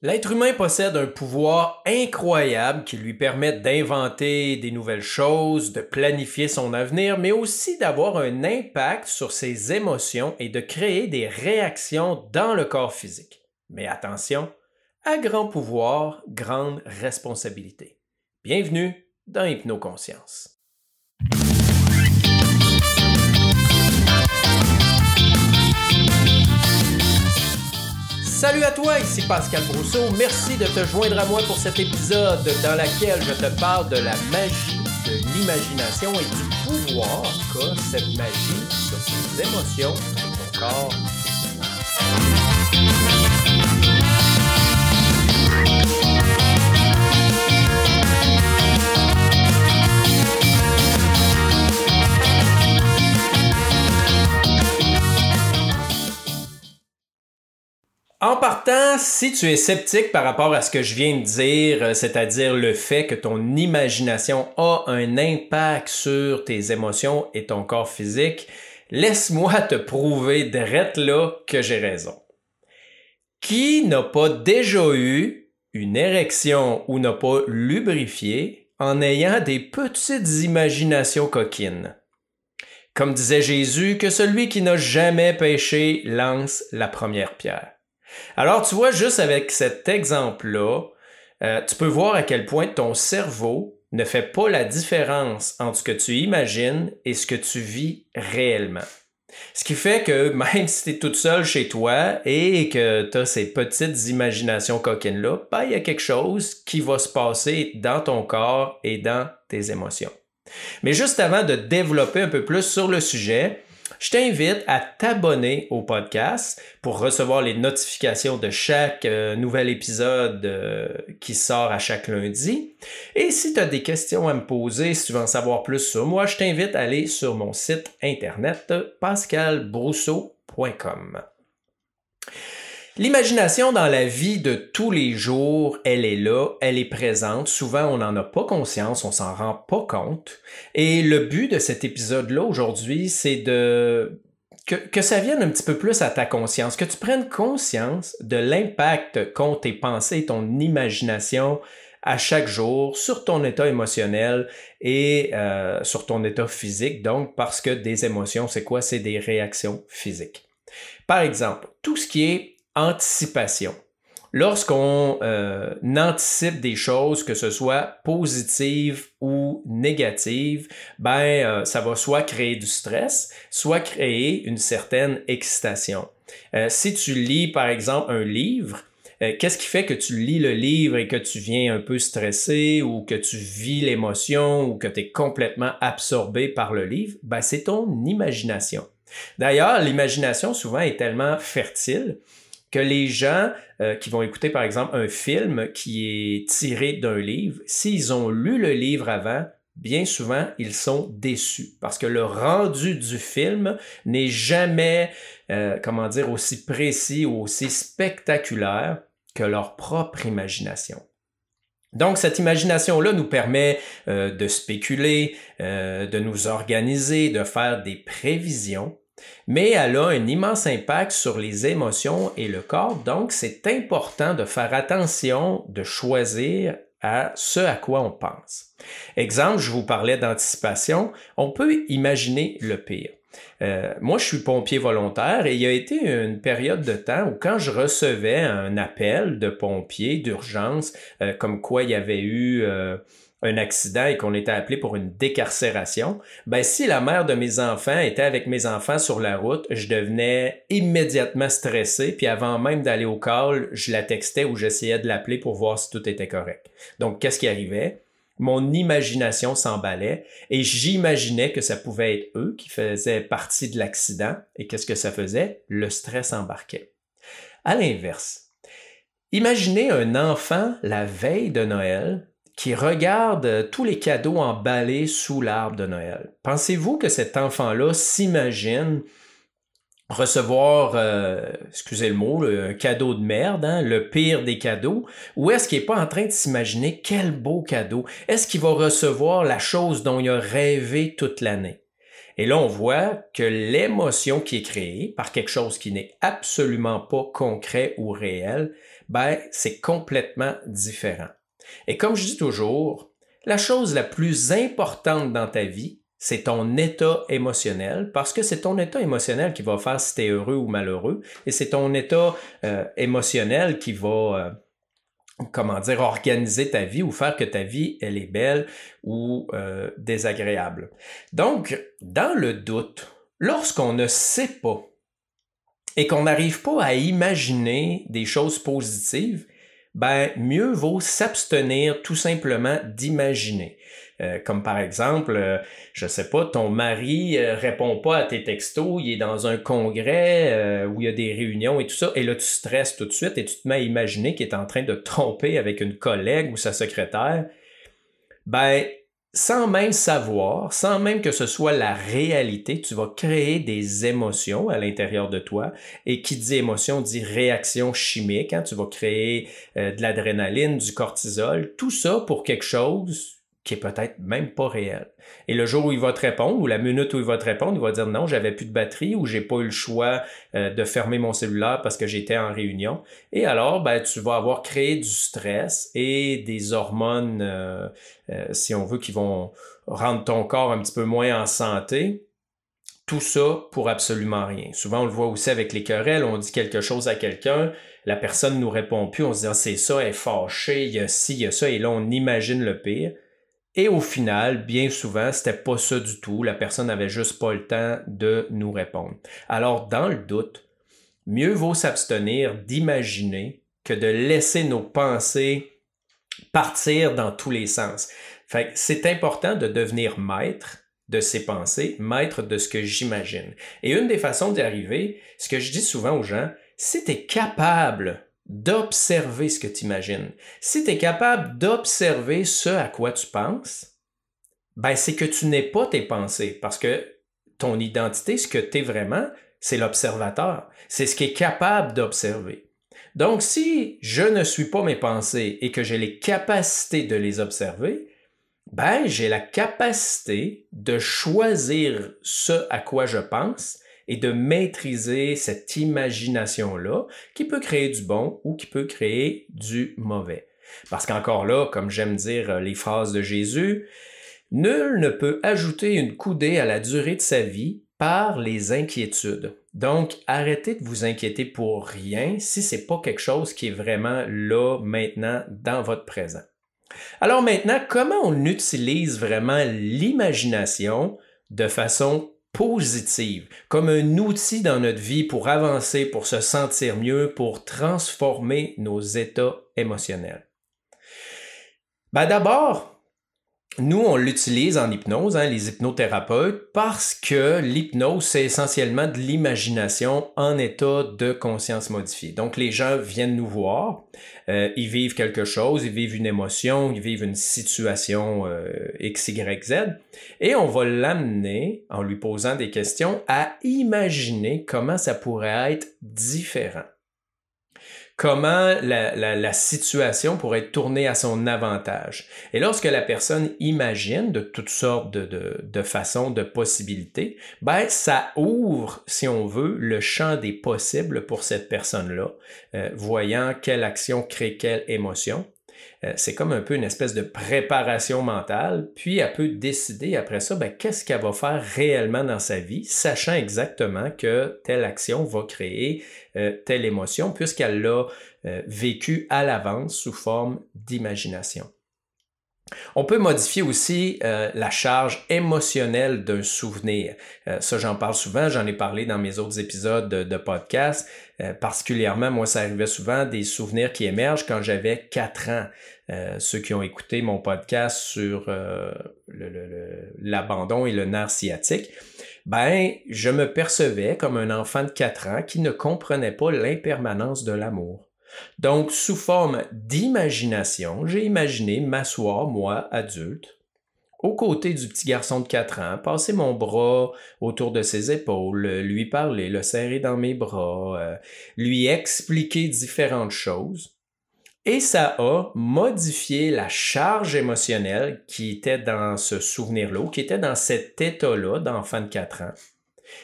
L'être humain possède un pouvoir incroyable qui lui permet d'inventer des nouvelles choses, de planifier son avenir, mais aussi d'avoir un impact sur ses émotions et de créer des réactions dans le corps physique. Mais attention, à grand pouvoir, grande responsabilité. Bienvenue dans Hypnoconscience. Salut à toi, ici Pascal Brousseau. Merci de te joindre à moi pour cet épisode dans lequel je te parle de la magie de l'imagination et du pouvoir qu'a cette magie sur tes émotions ton corps. En partant, si tu es sceptique par rapport à ce que je viens de dire, euh, c'est-à-dire le fait que ton imagination a un impact sur tes émotions et ton corps physique, laisse-moi te prouver direct là que j'ai raison. Qui n'a pas déjà eu une érection ou n'a pas lubrifié en ayant des petites imaginations coquines? Comme disait Jésus, que celui qui n'a jamais péché lance la première pierre. Alors, tu vois, juste avec cet exemple-là, euh, tu peux voir à quel point ton cerveau ne fait pas la différence entre ce que tu imagines et ce que tu vis réellement. Ce qui fait que même si tu es toute seule chez toi et que tu as ces petites imaginations coquines-là, ben, il y a quelque chose qui va se passer dans ton corps et dans tes émotions. Mais juste avant de développer un peu plus sur le sujet, je t'invite à t'abonner au podcast pour recevoir les notifications de chaque euh, nouvel épisode euh, qui sort à chaque lundi. Et si tu as des questions à me poser, si tu veux en savoir plus sur moi, je t'invite à aller sur mon site internet pascalbrousseau.com. L'imagination dans la vie de tous les jours, elle est là, elle est présente. Souvent, on n'en a pas conscience, on s'en rend pas compte. Et le but de cet épisode-là aujourd'hui, c'est de que, ça vienne un petit peu plus à ta conscience, que tu prennes conscience de l'impact qu'ont tes pensées ton imagination à chaque jour sur ton état émotionnel et euh, sur ton état physique. Donc, parce que des émotions, c'est quoi? C'est des réactions physiques. Par exemple, tout ce qui est anticipation. Lorsqu'on euh, anticipe des choses, que ce soit positives ou négatives, ben euh, ça va soit créer du stress, soit créer une certaine excitation. Euh, si tu lis par exemple un livre, qu'est-ce qui fait que tu lis le livre et que tu viens un peu stressé ou que tu vis l'émotion ou que tu es complètement absorbé par le livre? Ben, c'est ton imagination. D'ailleurs, l'imagination souvent est tellement fertile que les gens euh, qui vont écouter par exemple un film qui est tiré d'un livre, s'ils ont lu le livre avant, bien souvent, ils sont déçus parce que le rendu du film n'est jamais, euh, comment dire, aussi précis ou aussi spectaculaire que leur propre imagination. Donc, cette imagination-là nous permet euh, de spéculer, de nous organiser, de faire des prévisions mais elle a un immense impact sur les émotions et le corps, donc c'est important de faire attention de choisir à ce à quoi on pense. Exemple, je vous parlais d'anticipation, on peut imaginer le pire. Euh, moi, je suis pompier volontaire et il y a été une période de temps où quand je recevais un appel de pompier d'urgence, euh, comme quoi il y avait eu euh, un accident et qu'on était appelé pour une décarcération, ben si la mère de mes enfants était avec mes enfants sur la route, je devenais immédiatement stressé, puis avant même d'aller au call, je la textais ou j'essayais de l'appeler pour voir si tout était correct. Donc qu'est-ce qui arrivait? Mon imagination s'emballait et j'imaginais que ça pouvait être eux qui faisaient partie de l'accident et qu'est-ce que ça faisait? Le stress embarquait. À l'inverse, imaginez un enfant la veille de Noël qui regarde euh, tous les cadeaux emballés sous l'arbre de Noël. Pensez-vous que cet enfant-là s'imagine recevoir, euh, excusez le mot, un cadeau de merde, hein, le pire des cadeaux, ou est-ce qu'il n'est pas en train de s'imaginer quel beau cadeau? Est-ce qu'il va recevoir la chose dont il a rêvé toute l'année? Et là, on voit que l'émotion qui est créée par quelque chose qui n'est absolument pas concret ou réel, ben, c'est complètement différent. Et comme je dis toujours, la chose la plus importante dans ta vie, c'est ton état émotionnel, parce que c'est ton état émotionnel qui va faire si tu es heureux ou malheureux, et c'est ton état euh, émotionnel qui va, euh, comment dire, organiser ta vie ou faire que ta vie, elle est belle ou euh, désagréable. Donc, dans le doute, lorsqu'on ne sait pas et qu'on n'arrive pas à imaginer des choses positives, ben mieux vaut s'abstenir tout simplement d'imaginer. Euh, comme par exemple, euh, je sais pas, ton mari euh, répond pas à tes textos, il est dans un congrès où il y a des réunions et tout ça, et là tu stresses tout de suite et tu te mets à imaginer qu'il est en train de tromper avec une collègue ou sa secrétaire. Ben, sans même savoir, sans même que ce soit la réalité, tu vas créer des émotions à l'intérieur de toi. Et qui dit émotion dit réaction chimique. Hein? Tu vas créer de l'adrénaline, du cortisol, tout ça pour quelque chose qui est peut-être même pas réel. Et le jour où il va te répondre, ou la minute où il va te répondre, il va dire non, j'avais plus de batterie ou j'ai pas eu le choix euh, de fermer mon cellulaire parce que j'étais en réunion. Et alors, ben, tu vas avoir créé du stress et des hormones, euh, euh, si on veut, qui vont rendre ton corps un petit peu moins en santé. Tout ça pour absolument rien. Souvent, on le voit aussi avec les querelles. On dit quelque chose à quelqu'un, la personne nous répond plus, on se dit ah, c'est ça, elle est fâchée, il y a ci, il y a ça, et là on imagine le pire. Et au final, bien souvent, c'était pas ça du tout. La personne n'avait juste pas le temps de nous répondre. Alors, dans le doute, mieux vaut s'abstenir d'imaginer que de laisser nos pensées partir dans tous les sens. C'est important de devenir maître de ses pensées, maître de ce que j'imagine. Et une des façons d'y arriver, ce que je dis souvent aux gens, si tu es capable d'observer ce que tu imagines. Si tu es capable d'observer ce à quoi tu penses, ben c'est que tu n'es pas tes pensées parce que ton identité, ce que tu es vraiment, c'est l'observateur. C'est ce qui est capable d'observer. Donc si je ne suis pas mes pensées et que j'ai les capacités de les observer, ben j'ai la capacité de choisir ce à quoi je pense et de maîtriser cette imagination-là qui peut créer du bon ou qui peut créer du mauvais. Parce qu'encore là, comme j'aime dire euh, les phrases de Jésus, nul ne peut ajouter une coudée à la durée de sa vie par les inquiétudes. Donc, arrêtez de vous inquiéter pour rien si c'est pas quelque chose qui est vraiment là maintenant dans votre présent. Alors maintenant, comment on utilise vraiment l'imagination de façon positive, comme un outil dans notre vie pour avancer, pour se sentir mieux, pour transformer nos états émotionnels? Ben D'abord, nous, on l'utilise en hypnose, hein, les hypnothérapeutes, parce que l'hypnose, c'est essentiellement de l'imagination en état de conscience modifiée. Donc, les gens viennent nous voir, euh, ils vivent quelque chose, ils vivent une émotion, ils vivent une situation euh, X, Y, Z, et on va l'amener, en lui posant des questions, à imaginer comment ça pourrait être différent comment la, situation pourrait être tournée à son avantage. Et lorsque la personne imagine de toutes sortes de, façons, de possibilités, ben, ça ouvre, si on veut, le champ des possibles pour cette personne-là, euh, voyant quelle action crée quelle émotion. Euh, c'est comme un peu une espèce de préparation mentale, puis elle peut décider après ça, ben, qu'est-ce qu'elle va faire réellement dans sa vie, sachant exactement que telle action va créer euh, telle émotion, puisqu'elle l'a euh, vécu à l'avance sous forme d'imagination. On peut modifier aussi euh, la charge émotionnelle d'un souvenir. Euh, ça, j'en parle souvent, j'en ai parlé dans mes autres épisodes de, podcast. Euh, particulièrement, moi, ça arrivait souvent des souvenirs qui émergent quand j'avais 4 ans. ceux qui ont écouté mon podcast sur l'abandon et le nerf sciatique, ben, je me percevais comme un enfant de 4 ans qui ne comprenait pas l'impermanence de l'amour. Donc, sous forme d'imagination, j'ai imaginé m'asseoir, moi, adulte, aux côtés du petit garçon de 4 ans, passer mon bras autour de ses épaules, lui parler, le serrer dans mes bras, euh, lui expliquer différentes choses. Et ça a modifié la charge émotionnelle qui était dans ce souvenir-là, qui était dans cet état-là d'enfant de 4 ans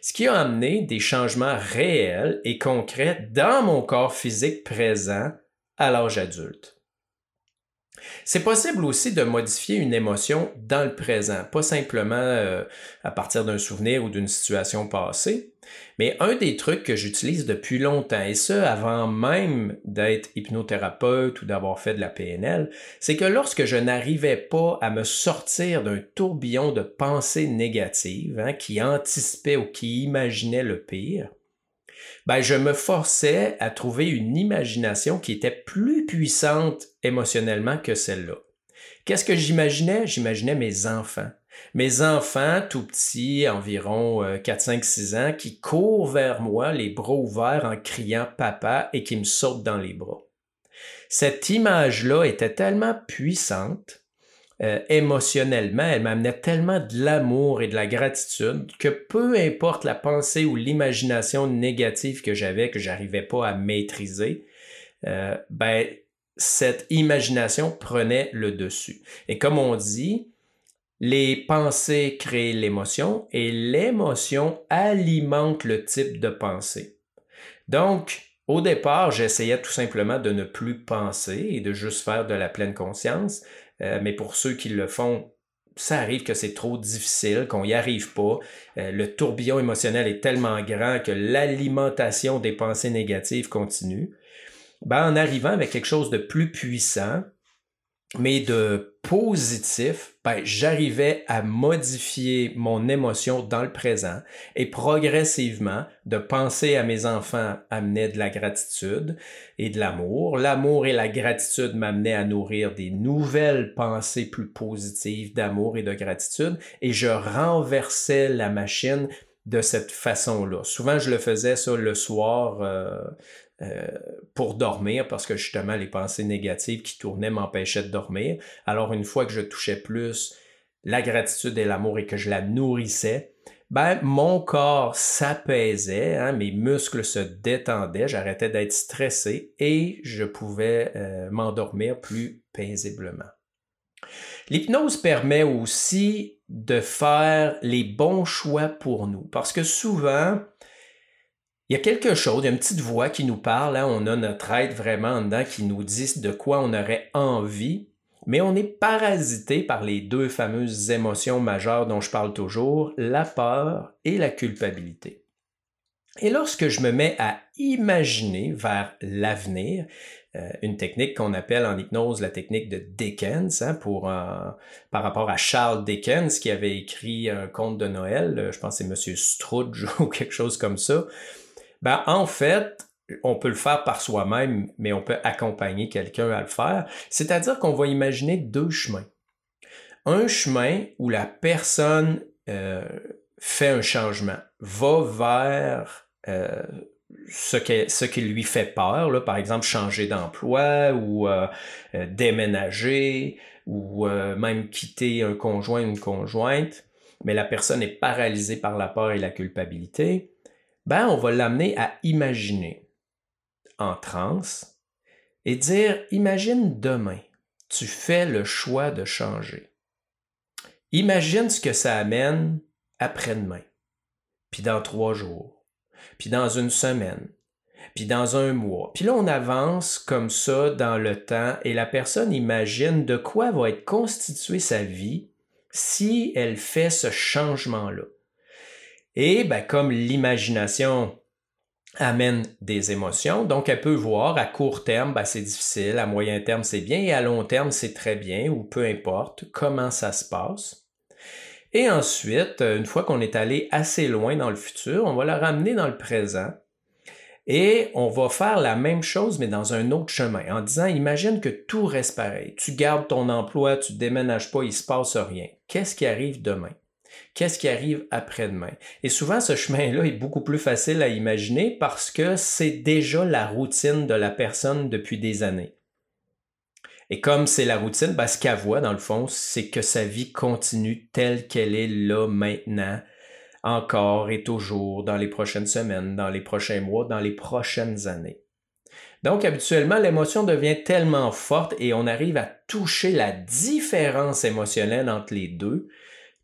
ce qui a amené des changements réels et concrets dans mon corps physique présent à l'âge adulte. C'est possible aussi de modifier une émotion dans le présent, pas simplement euh, à partir d'un souvenir ou d'une situation passée, mais un des trucs que j'utilise depuis longtemps, et ce avant même d'être hypnothérapeute ou d'avoir fait de la PNL, c'est que lorsque je n'arrivais pas à me sortir d'un tourbillon de pensées négatives hein, qui anticipaient ou qui imaginaient le pire, ben, je me forçais à trouver une imagination qui était plus puissante émotionnellement que celle-là. Qu'est-ce que j'imaginais? J'imaginais mes enfants. Mes enfants, tout petits, environ 4, 5, 6 ans, qui courent vers moi, les bras ouverts en criant papa et qui me sautent dans les bras. Cette image-là était tellement puissante euh, émotionnellement, elle m'amenait tellement de l'amour et de la gratitude que peu importe la pensée ou l'imagination négative que j'avais, que j'arrivais pas à maîtriser, euh, ben, cette imagination prenait le dessus. Et comme on dit, les pensées créent l'émotion et l'émotion alimente le type de pensée. Donc, au départ, j'essayais tout simplement de ne plus penser et de juste faire de la pleine conscience. Euh, mais pour ceux qui le font, ça arrive que c'est trop difficile, qu'on n'y arrive pas. Euh, le tourbillon émotionnel est tellement grand que l'alimentation des pensées négatives continue. Ben, en arrivant avec quelque chose de plus puissant, mais de positif, ben, j'arrivais à modifier mon émotion dans le présent et progressivement, de penser à mes enfants amenait de la gratitude et de l'amour. L'amour et la gratitude m'amenaient à nourrir des nouvelles pensées plus positives d'amour et de gratitude et je renversais la machine de cette façon-là. Souvent, je le faisais ça le soir euh, euh, pour dormir parce que justement les pensées négatives qui tournaient m'empêchaient de dormir. Alors une fois que je touchais plus la gratitude et l'amour et que je la nourrissais, ben mon corps s'apaisait, hein, mes muscles se détendaient, j'arrêtais d'être stressé et je pouvais euh, m'endormir plus paisiblement. L'hypnose permet aussi de faire les bons choix pour nous parce que souvent, il y a quelque chose, il y a une petite voix qui nous parle, hein, on a notre être vraiment dedans qui nous dit de quoi on aurait envie, mais on est parasité par les deux fameuses émotions majeures dont je parle toujours, la peur et la culpabilité. Et lorsque je me mets à imaginer vers l'avenir, euh, une technique qu'on appelle en hypnose la technique de Dickens, hein, pour, par rapport à Charles Dickens qui avait écrit un conte de Noël, je pense que c'est Monsieur Scrooge ou quelque chose comme ça, ben, en fait, on peut le faire par soi-même, mais on peut accompagner quelqu'un à le faire. C'est-à-dire qu'on va imaginer deux chemins. Un chemin où la personne euh, fait un changement, va vers euh, ce, qui, lui fait peur, là, par exemple changer d'emploi ou euh, déménager ou même quitter un conjoint une conjointe, mais la personne est paralysée par la peur et la culpabilité ben on va l'amener à imaginer en transe et dire imagine demain, tu fais le choix de changer. Imagine ce que ça amène après-demain, puis dans trois jours, puis dans une semaine, puis dans un mois. Puis là, on avance comme ça dans le temps et la personne imagine de quoi va être constituée sa vie si elle fait ce changement-là. Et ben, comme l'imagination amène des émotions, donc elle peut voir à court terme, ben, c'est difficile, à moyen terme, c'est bien, et à long terme, c'est très bien, ou peu importe comment ça se passe. Et ensuite, une fois qu'on est allé assez loin dans le futur, on va la ramener dans le présent. Et on va faire la même chose, mais dans un autre chemin, en disant, imagine que tout reste pareil. Tu gardes ton emploi, tu déménages pas, il se passe rien. Qu'est-ce qui arrive demain? Qu'est-ce qui arrive après-demain? Et souvent, ce chemin-là est beaucoup plus facile à imaginer parce que c'est déjà la routine de la personne depuis des années. Et comme c'est la routine, ben, ce qu'elle voit, dans le fond, c'est que sa vie continue telle qu'elle est là maintenant, encore et toujours, dans les prochaines semaines, dans les prochains mois, dans les prochaines années. Donc, habituellement, l'émotion devient tellement forte et on arrive à toucher la différence émotionnelle entre les deux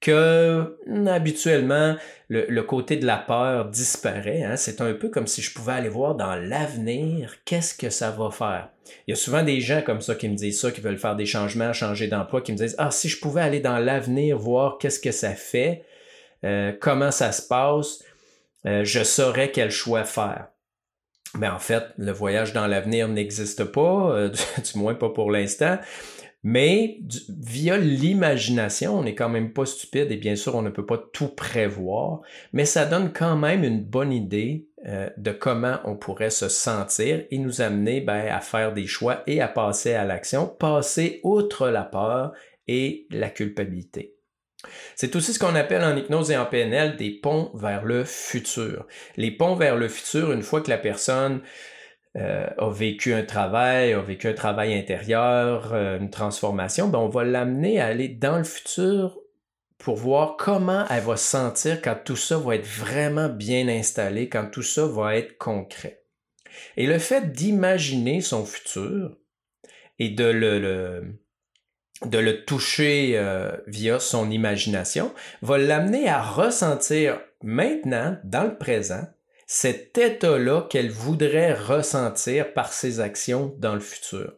que habituellement le, côté de la peur disparaît. Hein. C'est un peu comme si je pouvais aller voir dans l'avenir qu'est-ce que ça va faire? Il y a souvent des gens comme ça qui me disent ça, qui veulent faire des changements, changer d'emploi, qui me disent Ah, si je pouvais aller dans l'avenir, voir qu'est-ce que ça fait, euh, comment ça se passe, euh, je saurais quel choix faire. Mais en fait, le voyage dans l'avenir n'existe pas, euh, du moins pas pour l'instant. Mais via l'imagination, on n'est quand même pas stupide et bien sûr, on ne peut pas tout prévoir, mais ça donne quand même une bonne idée euh, de comment on pourrait se sentir et nous amener ben, à faire des choix et à passer à l'action, passer outre la peur et la culpabilité. C'est aussi ce qu'on appelle en hypnose et en PNL des ponts vers le futur. Les ponts vers le futur, une fois que la personne euh, a vécu un travail, a vécu un travail intérieur, euh, une transformation, ben on va l'amener à aller dans le futur pour voir comment elle va se sentir quand tout ça va être vraiment bien installé, quand tout ça va être concret. Et le fait d'imaginer son futur et de le, de le toucher euh, via son imagination va l'amener à ressentir maintenant, dans le présent, cet état-là qu'elle voudrait ressentir par ses actions dans le futur.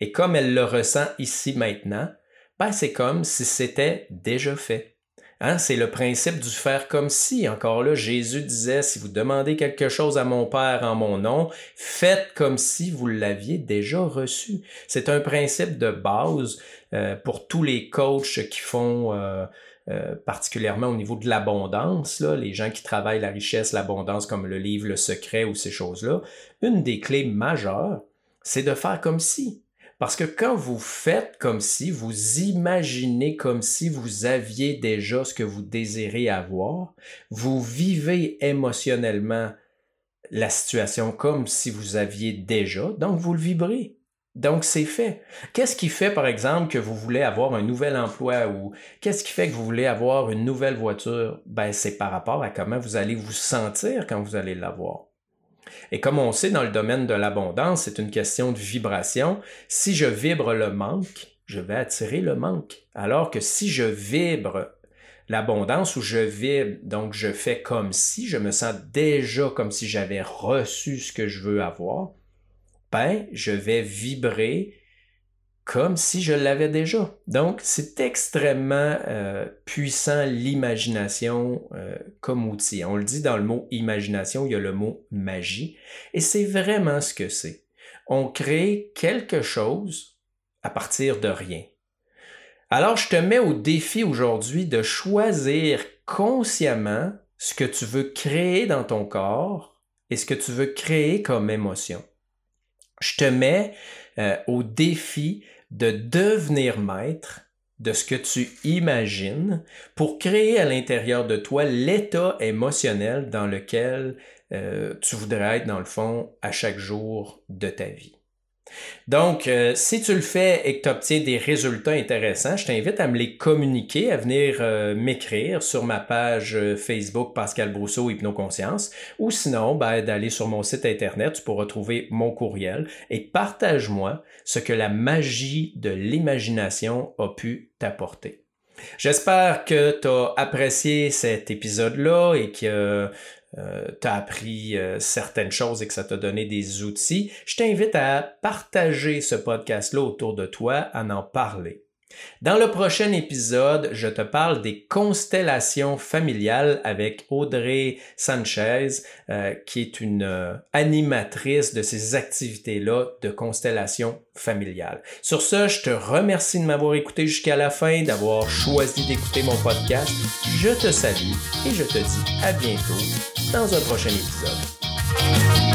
Et comme elle le ressent ici maintenant, ben c'est comme si c'était déjà fait. Hein? C'est le principe du faire comme si. Encore là, Jésus disait, si vous demandez quelque chose à mon Père en mon nom, faites comme si vous l'aviez déjà reçu. C'est un principe de base euh, pour tous les coachs qui font euh, euh, particulièrement au niveau de l'abondance, les gens qui travaillent la richesse, l'abondance, comme le livre Le Secret ou ces choses-là, une des clés majeures, c'est de faire comme si. Parce que quand vous faites comme si, vous imaginez comme si vous aviez déjà ce que vous désirez avoir, vous vivez émotionnellement la situation comme si vous aviez déjà, donc vous le vibrez. Donc, c'est fait. Qu'est-ce qui fait, par exemple, que vous voulez avoir un nouvel emploi ou qu'est-ce qui fait que vous voulez avoir une nouvelle voiture? Ben, c'est par rapport à comment vous allez vous sentir quand vous allez l'avoir. Et comme on sait dans le domaine de l'abondance, c'est une question de vibration. Si je vibre le manque, je vais attirer le manque. Alors que si je vibre l'abondance ou je vibre, donc je fais comme si, je me sens déjà comme si j'avais reçu ce que je veux avoir, ben, je vais vibrer comme si je l'avais déjà. Donc, c'est extrêmement euh, puissant l'imagination euh, comme outil. On le dit dans le mot imagination, il y a le mot magie, et c'est vraiment ce que c'est. On crée quelque chose à partir de rien. Alors, je te mets au défi aujourd'hui de choisir consciemment ce que tu veux créer dans ton corps et ce que tu veux créer comme émotion je te mets euh, au défi de devenir maître de ce que tu imagines pour créer à l'intérieur de toi l'état émotionnel dans lequel euh, tu voudrais être dans le fond à chaque jour de ta vie. Donc, euh, si tu le fais et que tu obtiens des résultats intéressants, je t'invite à me les communiquer, à venir euh, m'écrire sur ma page euh, Facebook Pascal Brousseau Hypnoconscience ou sinon ben, d'aller sur mon site internet, tu pourras trouver mon courriel et partage-moi ce que la magie de l'imagination a pu t'apporter. J'espère que tu as apprécié cet épisode-là et que euh, tu as appris euh, certaines choses et que ça t'a donné des outils, je t'invite à partager ce podcast-là autour de toi, à en parler. Dans le prochain épisode, je te parle des constellations familiales avec Audrey Sanchez, euh, qui est une euh, animatrice de ces activités-là de constellations familiales. Sur ce, je te remercie de m'avoir écouté jusqu'à la fin, d'avoir choisi d'écouter mon podcast. Je te salue et je te dis à bientôt dans un prochain épisode.